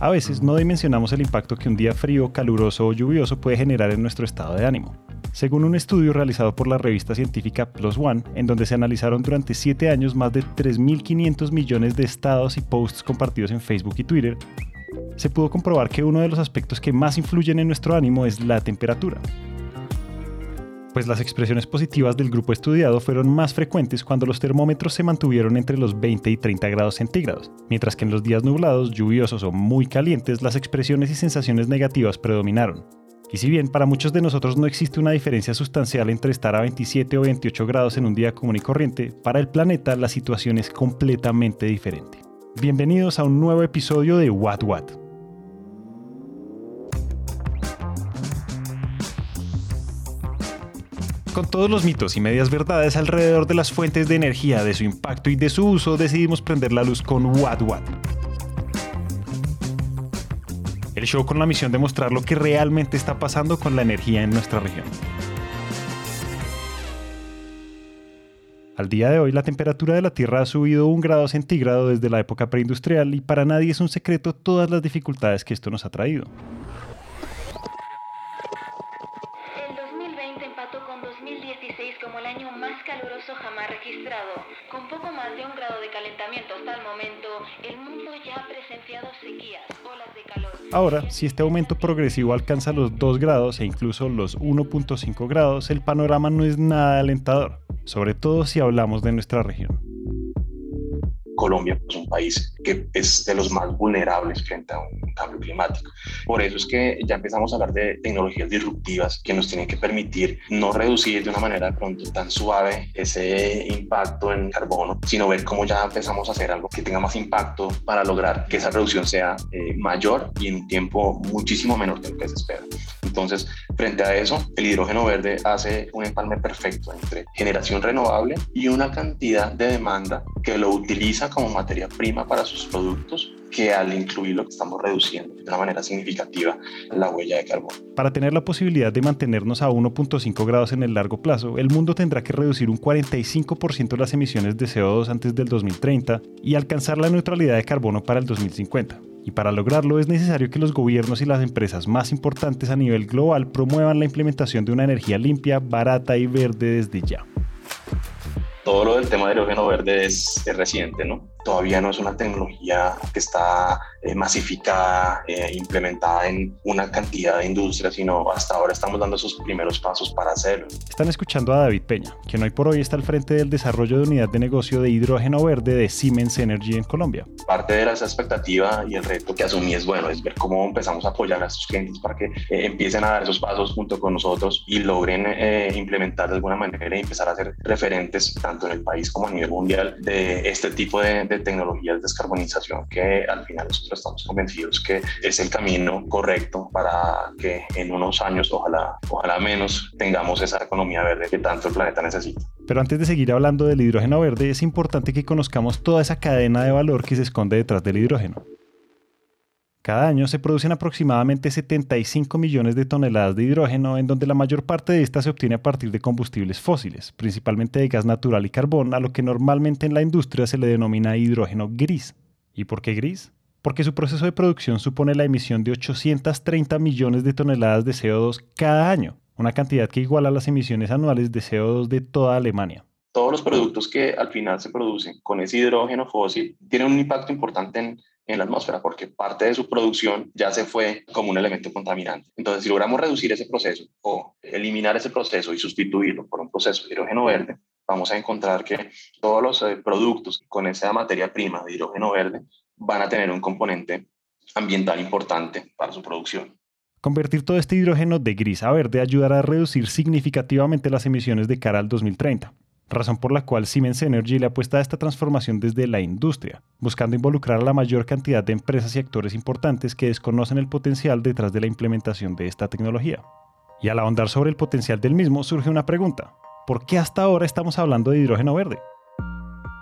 A veces no dimensionamos el impacto que un día frío, caluroso o lluvioso puede generar en nuestro estado de ánimo. Según un estudio realizado por la revista científica Plus One, en donde se analizaron durante 7 años más de 3.500 millones de estados y posts compartidos en Facebook y Twitter, se pudo comprobar que uno de los aspectos que más influyen en nuestro ánimo es la temperatura pues las expresiones positivas del grupo estudiado fueron más frecuentes cuando los termómetros se mantuvieron entre los 20 y 30 grados centígrados, mientras que en los días nublados, lluviosos o muy calientes las expresiones y sensaciones negativas predominaron. Y si bien para muchos de nosotros no existe una diferencia sustancial entre estar a 27 o 28 grados en un día común y corriente, para el planeta la situación es completamente diferente. Bienvenidos a un nuevo episodio de What What Con todos los mitos y medias verdades alrededor de las fuentes de energía, de su impacto y de su uso, decidimos prender la luz con What What. El show con la misión de mostrar lo que realmente está pasando con la energía en nuestra región. Al día de hoy la temperatura de la Tierra ha subido un grado centígrado desde la época preindustrial y para nadie es un secreto todas las dificultades que esto nos ha traído. Poco más de un grado de calentamiento hasta el momento, el mundo ya ha presenciado sequías, olas de calor. Ahora, si este aumento progresivo alcanza los 2 grados e incluso los 1.5 grados, el panorama no es nada alentador, sobre todo si hablamos de nuestra región. Colombia es un país que es de los más vulnerables frente a un cambio climático. Por eso es que ya empezamos a hablar de tecnologías disruptivas que nos tienen que permitir no reducir de una manera pronto tan suave ese impacto en carbono, sino ver cómo ya empezamos a hacer algo que tenga más impacto para lograr que esa reducción sea eh, mayor y en un tiempo muchísimo menor de lo que se espera. Entonces, frente a eso, el hidrógeno verde hace un empalme perfecto entre generación renovable y una cantidad de demanda que lo utiliza como materia prima para sus productos que al incluirlo estamos reduciendo de una manera significativa la huella de carbono. Para tener la posibilidad de mantenernos a 1.5 grados en el largo plazo, el mundo tendrá que reducir un 45% las emisiones de CO2 antes del 2030 y alcanzar la neutralidad de carbono para el 2050. Y para lograrlo es necesario que los gobiernos y las empresas más importantes a nivel global promuevan la implementación de una energía limpia, barata y verde desde ya todo lo del tema de hidrógeno verde es, reciente, ¿no? Todavía no es una tecnología que está eh, masificada, eh, implementada en una cantidad de industrias, sino hasta ahora estamos dando esos primeros pasos para hacerlo. Están escuchando a David Peña, quien hoy por hoy está al frente del desarrollo de unidad de negocio de hidrógeno verde de Siemens Energy en Colombia. Parte de esa expectativa y el reto que asumí es, bueno, es ver cómo empezamos a apoyar a estos clientes para que eh, empiecen a dar esos pasos junto con nosotros y logren implementar de alguna manera y empezar a ser referentes tanto en el país como a nivel mundial, de este tipo de, de tecnologías de descarbonización que al final nosotros estamos convencidos que es el camino correcto para que en unos años, ojalá, ojalá menos, tengamos esa economía verde que tanto el planeta necesita. Pero antes de seguir hablando del hidrógeno verde, es importante que conozcamos toda esa cadena de valor que se esconde detrás del hidrógeno. Cada año se producen aproximadamente 75 millones de toneladas de hidrógeno, en donde la mayor parte de esta se obtiene a partir de combustibles fósiles, principalmente de gas natural y carbón, a lo que normalmente en la industria se le denomina hidrógeno gris. ¿Y por qué gris? Porque su proceso de producción supone la emisión de 830 millones de toneladas de CO2 cada año, una cantidad que iguala las emisiones anuales de CO2 de toda Alemania todos los productos que al final se producen con ese hidrógeno fósil tienen un impacto importante en en la atmósfera, porque parte de su producción ya se fue como un elemento contaminante. Entonces, si logramos reducir ese proceso o eliminar ese proceso y sustituirlo por un proceso de hidrógeno verde, vamos a encontrar que todos los eh, productos con esa materia prima de hidrógeno verde van a tener un componente ambiental importante para su producción. Convertir todo este hidrógeno de gris a verde ayudará a reducir significativamente las emisiones de cara al 2030 razón por la cual Siemens Energy le apuesta a esta transformación desde la industria, buscando involucrar a la mayor cantidad de empresas y actores importantes que desconocen el potencial detrás de la implementación de esta tecnología. Y al ahondar sobre el potencial del mismo surge una pregunta. ¿Por qué hasta ahora estamos hablando de hidrógeno verde?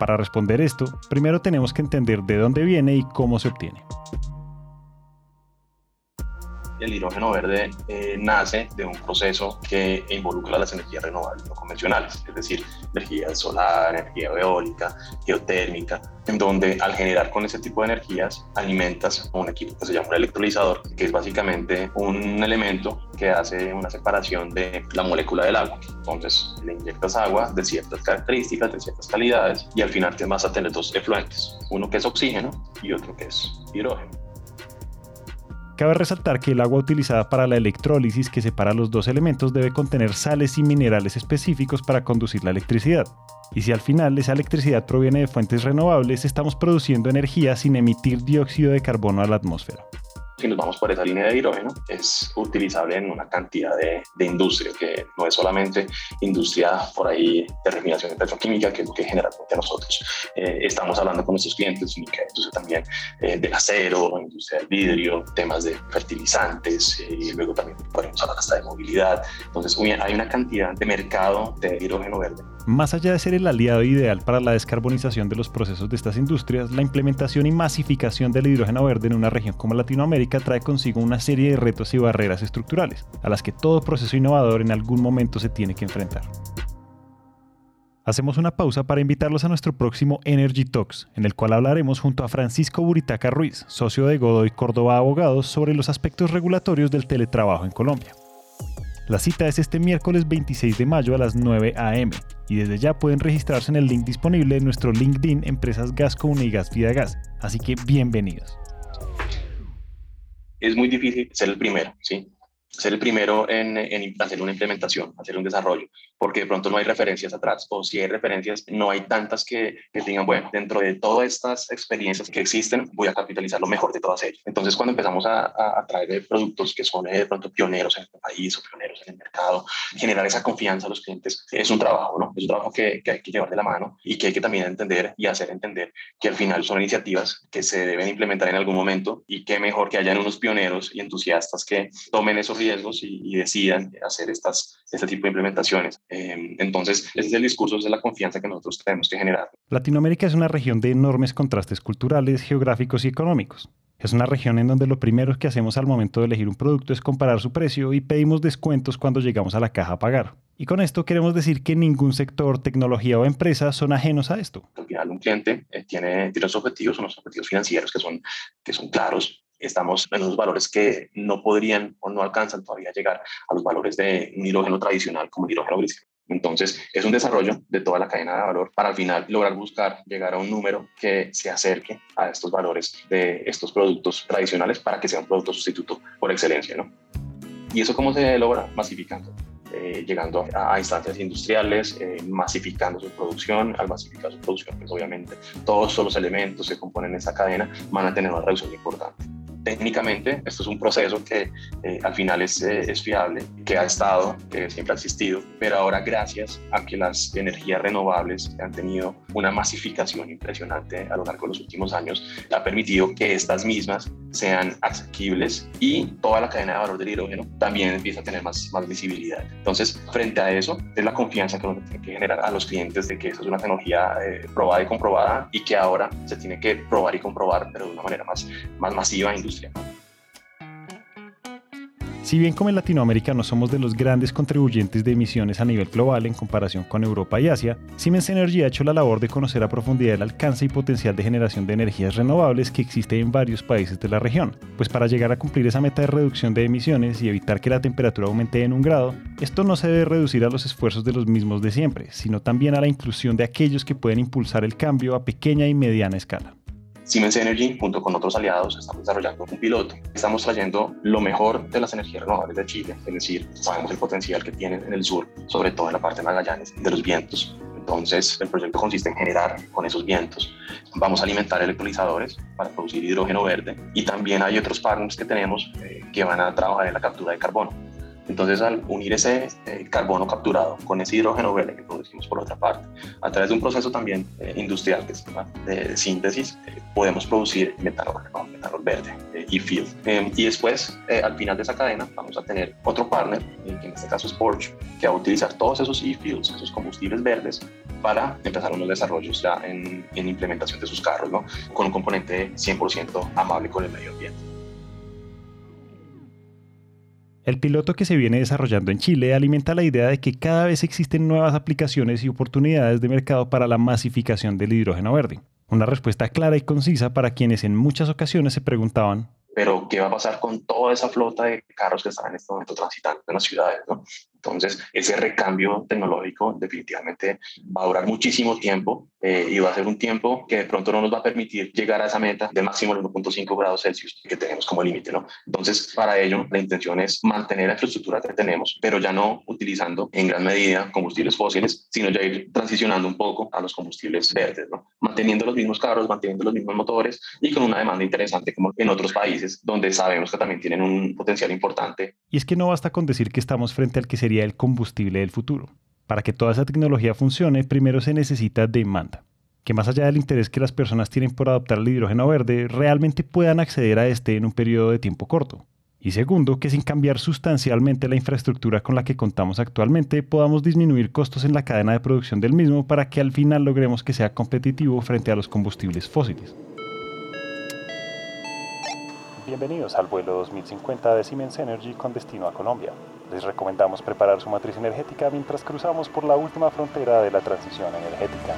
Para responder esto, primero tenemos que entender de dónde viene y cómo se obtiene. El hidrógeno verde eh, nace de un proceso que involucra las energías renovables no convencionales, es decir, energía solar, energía eólica, geotérmica, en donde al generar con ese tipo de energías alimentas un equipo que se llama un electrolizador, que es básicamente un elemento que hace una separación de la molécula del agua. Entonces le inyectas agua de ciertas características, de ciertas calidades y al final te vas a tener dos efluentes, uno que es oxígeno y otro que es hidrógeno. Cabe resaltar que el agua utilizada para la electrólisis que separa los dos elementos debe contener sales y minerales específicos para conducir la electricidad. Y si al final esa electricidad proviene de fuentes renovables, estamos produciendo energía sin emitir dióxido de carbono a la atmósfera si nos vamos por esa línea de hidrógeno, es utilizable en una cantidad de, de industria, que no es solamente industria por ahí de refinación petroquímica, que es lo que generalmente nosotros eh, estamos hablando con nuestros clientes, sino que industria también eh, del acero, industria del vidrio, temas de fertilizantes, eh, y luego también podemos hablar hasta de movilidad. Entonces, hay una cantidad de mercado de hidrógeno verde más allá de ser el aliado ideal para la descarbonización de los procesos de estas industrias, la implementación y masificación del hidrógeno verde en una región como Latinoamérica trae consigo una serie de retos y barreras estructurales, a las que todo proceso innovador en algún momento se tiene que enfrentar. Hacemos una pausa para invitarlos a nuestro próximo Energy Talks, en el cual hablaremos junto a Francisco Buritaca Ruiz, socio de Godoy Córdoba Abogados, sobre los aspectos regulatorios del teletrabajo en Colombia. La cita es este miércoles 26 de mayo a las 9 a.m. y desde ya pueden registrarse en el link disponible en nuestro LinkedIn Empresas Gasco Vida Gas. Así que bienvenidos. Es muy difícil ser el primero, ¿sí? Ser el primero en, en hacer una implementación, hacer un desarrollo porque de pronto no hay referencias atrás, o si hay referencias, no hay tantas que, que digan, bueno, dentro de todas estas experiencias que existen, voy a capitalizar lo mejor de todas ellas. Entonces, cuando empezamos a, a, traer productos que son eh, de pronto pioneros en el país o pioneros en el mercado, generar esa confianza a los clientes, es un trabajo, ¿no? Es un trabajo que, que hay que llevar de la mano y que hay que también entender y hacer entender que al final son iniciativas que se deben implementar en algún momento y que mejor que hayan unos pioneros y entusiastas que tomen esos riesgos y, y decidan hacer estas, este tipo de implementaciones. Em, entonces, ese es el discurso, esa es la confianza que nosotros tenemos que generar. Latinoamérica es una región de enormes contrastes culturales, geográficos y económicos. Es una región en donde lo primero que hacemos al momento de elegir un producto es comparar su precio y pedimos descuentos cuando llegamos a la caja a pagar. Y con esto queremos decir que ningún sector, tecnología o empresa son ajenos a esto. Al final un cliente eh, tiene, tiene unos objetivos, unos objetivos financieros que son, que son claros, estamos en unos valores que no podrían o no alcanzan todavía a llegar a los valores de un hidrógeno tradicional como el hidrógeno gris. Entonces, es un desarrollo de toda la cadena de valor para al final lograr buscar llegar a un número que se acerque a estos valores de estos productos tradicionales para que sea un producto sustituto por excelencia. ¿no? ¿Y eso cómo se logra? Masificando. Eh, llegando a, instancias industriales, eh, masificando su producción. Al masificar su producción, pues obviamente todos los elementos que componen esta cadena van a tener una reducción importante técnicamente esto es un proceso que eh, al final es, eh, es, fiable, que ha estado, que siempre ha existido, pero ahora gracias a que las energías renovables han tenido una masificación impresionante a lo largo de los últimos años, ha permitido que estas mismas sean asequibles y toda la cadena de valor del hidrógeno también empieza a tener más, más visibilidad. Entonces, frente a eso, es la confianza que uno tiene que generar a los clientes de que eso es una tecnología eh, probada y comprobada y que ahora se tiene que probar y comprobar, pero de una manera más, más masiva e si bien como en Latinoamérica no somos de los grandes contribuyentes de emisiones a nivel global en comparación con Europa y Asia, Siemens Energy ha hecho la labor de conocer a profundidad el alcance y potencial de generación de energías renovables que existe en varios países de la región, pues para llegar a cumplir esa meta de reducción de emisiones y evitar que la temperatura aumente en un grado, esto no se debe reducir a los esfuerzos de los mismos de siempre, sino también a la inclusión de aquellos que pueden impulsar el cambio a pequeña y mediana escala. Siemens Energy, junto con otros aliados, estamos desarrollando un piloto. Estamos trayendo lo mejor de las energías renovables de Chile, es decir, sabemos el potencial que tienen en el sur, sobre todo en la parte de Magallanes, de los vientos. Entonces, el proyecto consiste en generar con esos vientos. Vamos a alimentar electrolizadores para producir hidrógeno verde y también hay otros partners que tenemos eh, que van a trabajar en la captura de carbono. Entonces, al unir ese eh, carbono capturado con ese hidrógeno verde que producimos por otra parte, a través de un proceso también eh, industrial que es de, síntesis, eh, podemos producir metanol, metanol verde y fuel. Em, y después, al final de esa cadena, vamos a tener otro partner, que en este caso es Porsche, que va a utilizar todos esos e-fuels, esos combustibles verdes, para empezar unos desarrollos ya en, en implementación de sus carros, ¿no? con un componente 100% amable con el medio ambiente. El piloto que se viene desarrollando en Chile alimenta la idea de que cada vez existen nuevas aplicaciones y oportunidades de mercado para la masificación del hidrógeno verde. Una respuesta clara y concisa para quienes en muchas ocasiones se preguntaban pero ¿qué va a pasar con toda esa flota de carros que están en este momento transitando en las ciudades? ¿no? Entonces, ese recambio tecnológico definitivamente va a durar muchísimo tiempo eh, y va a ser un tiempo que de pronto no nos va a permitir llegar a esa meta de máximo 1.5 grados Celsius que tenemos como límite. ¿no? Entonces, para ello, la intención es mantener la infraestructura que tenemos, pero ya no utilizando en gran medida combustibles fósiles, sino ya ir transicionando un poco a los combustibles verdes, ¿no? manteniendo los mismos carros, manteniendo los mismos motores y con una demanda interesante como en otros países donde sabemos que también tienen un potencial importante. Y es que no basta con decir que estamos frente al que sería el combustible del futuro. Para que toda esa tecnología funcione, primero se necesita demanda. Que más allá del interés que las personas tienen por adoptar el hidrógeno verde, realmente puedan acceder a este en un periodo de tiempo corto. Y segundo, que sin cambiar sustancialmente la infraestructura con la que contamos actualmente, podamos disminuir costos en la cadena de producción del mismo para que al final logremos que sea competitivo frente a los combustibles fósiles. Bienvenidos al vuelo 2050 de Siemens Energy con destino a Colombia. Les recomendamos preparar su matriz energética mientras cruzamos por la última frontera de la transición energética.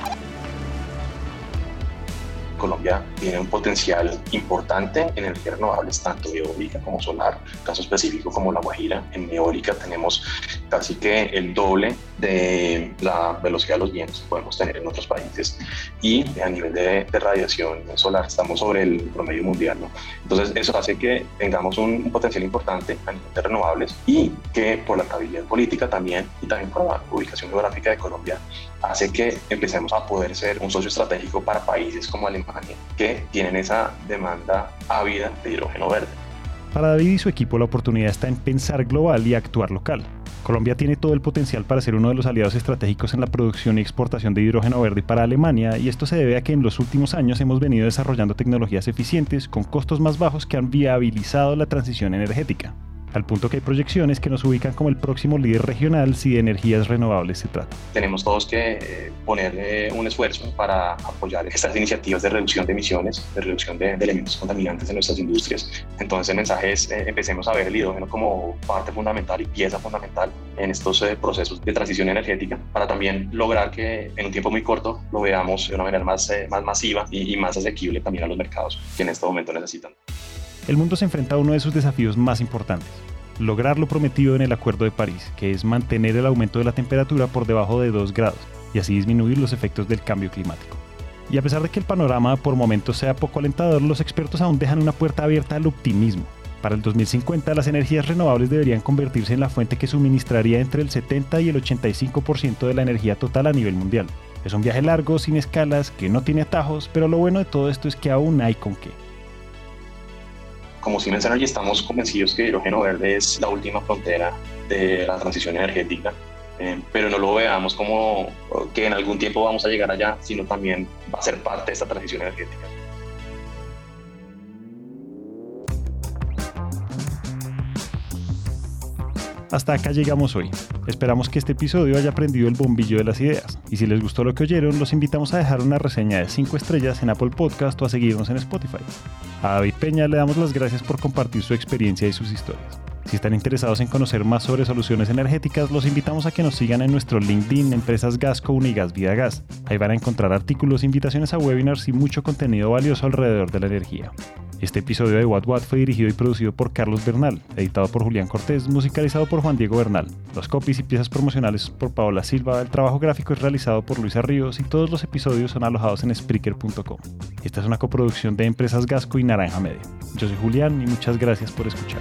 Colombia tiene un potencial importante en energías renovables, tanto eólica como solar. Caso específico como La Guajira, en eólica tenemos casi que el doble de la velocidad de los vientos que podemos tener en otros países. Y a nivel de, radiación solar estamos sobre el promedio mundial. ¿no? Entonces eso hace que tengamos un, potencial importante a nivel de renovables y que por la estabilidad política también y también por la ubicación geográfica de Colombia hace que empecemos a poder ser un socio estratégico para países como Alemania que tienen esa demanda ávida de hidrógeno verde. Para David y su equipo la oportunidad está en pensar global y actuar local. Colombia tiene todo el potencial para ser uno de los aliados estratégicos en la producción y exportación de hidrógeno verde para Alemania y esto se debe a que en los últimos años hemos venido desarrollando tecnologías eficientes con costos más bajos que han viabilizado la transición energética al punto que hay proyecciones que nos ubican como el próximo líder regional si de energías renovables se trata. Tenemos todos que eh, poner eh, un esfuerzo para apoyar estas iniciativas de reducción de emisiones, de reducción de, elementos contaminantes en nuestras industrias. Entonces el mensaje es, eh, empecemos a ver el hidrógeno como parte fundamental y pieza fundamental en estos procesos de transición energética para también lograr que en un tiempo muy corto lo veamos de una manera más, más masiva y, y más asequible también a los mercados que en este momento necesitan el mundo se enfrenta a uno de sus desafíos más importantes, lograr lo prometido en el Acuerdo de París, que es mantener el aumento de la temperatura por debajo de 2 grados y así disminuir los efectos del cambio climático. Y a pesar de que el panorama por momentos sea poco alentador, los expertos aún dejan una puerta abierta al optimismo. Para el 2050 las energías renovables deberían convertirse en la fuente que suministraría entre el 70 y el 85% de la energía total a nivel mundial. Es un viaje largo, sin escalas, que no tiene atajos, pero lo bueno de todo esto es que aún hay con qué como Siemens Energy estamos convencidos que hidrógeno verde es la última frontera de la transición energética, eh, pero no lo veamos como que en algún tiempo vamos a llegar allá, sino también va a ser parte de esta transición energética. Hasta acá llegamos hoy. Esperamos que este episodio haya prendido el bombillo de las ideas. Y si les gustó lo que oyeron, los invitamos a dejar una reseña de 5 estrellas en Apple Podcast o a seguirnos en Spotify. A David Peña le damos las gracias por compartir su experiencia y sus historias. Si están interesados en conocer más sobre soluciones energéticas, los invitamos a que nos sigan en nuestro LinkedIn Empresas Gasco Unigas Vida Gas. Ahí van a encontrar artículos, invitaciones a webinars y mucho contenido valioso alrededor de la energía. Este episodio de What What fue dirigido y producido por Carlos Bernal, editado por Julián Cortés, musicalizado por Juan Diego Bernal. Los copies y piezas promocionales por Paola Silva, el trabajo gráfico es realizado por Luisa Ríos y todos los episodios son alojados en Spreaker.com. Esta es una coproducción de Empresas Gasco y Naranja Media. Yo soy Julián y muchas gracias por escuchar.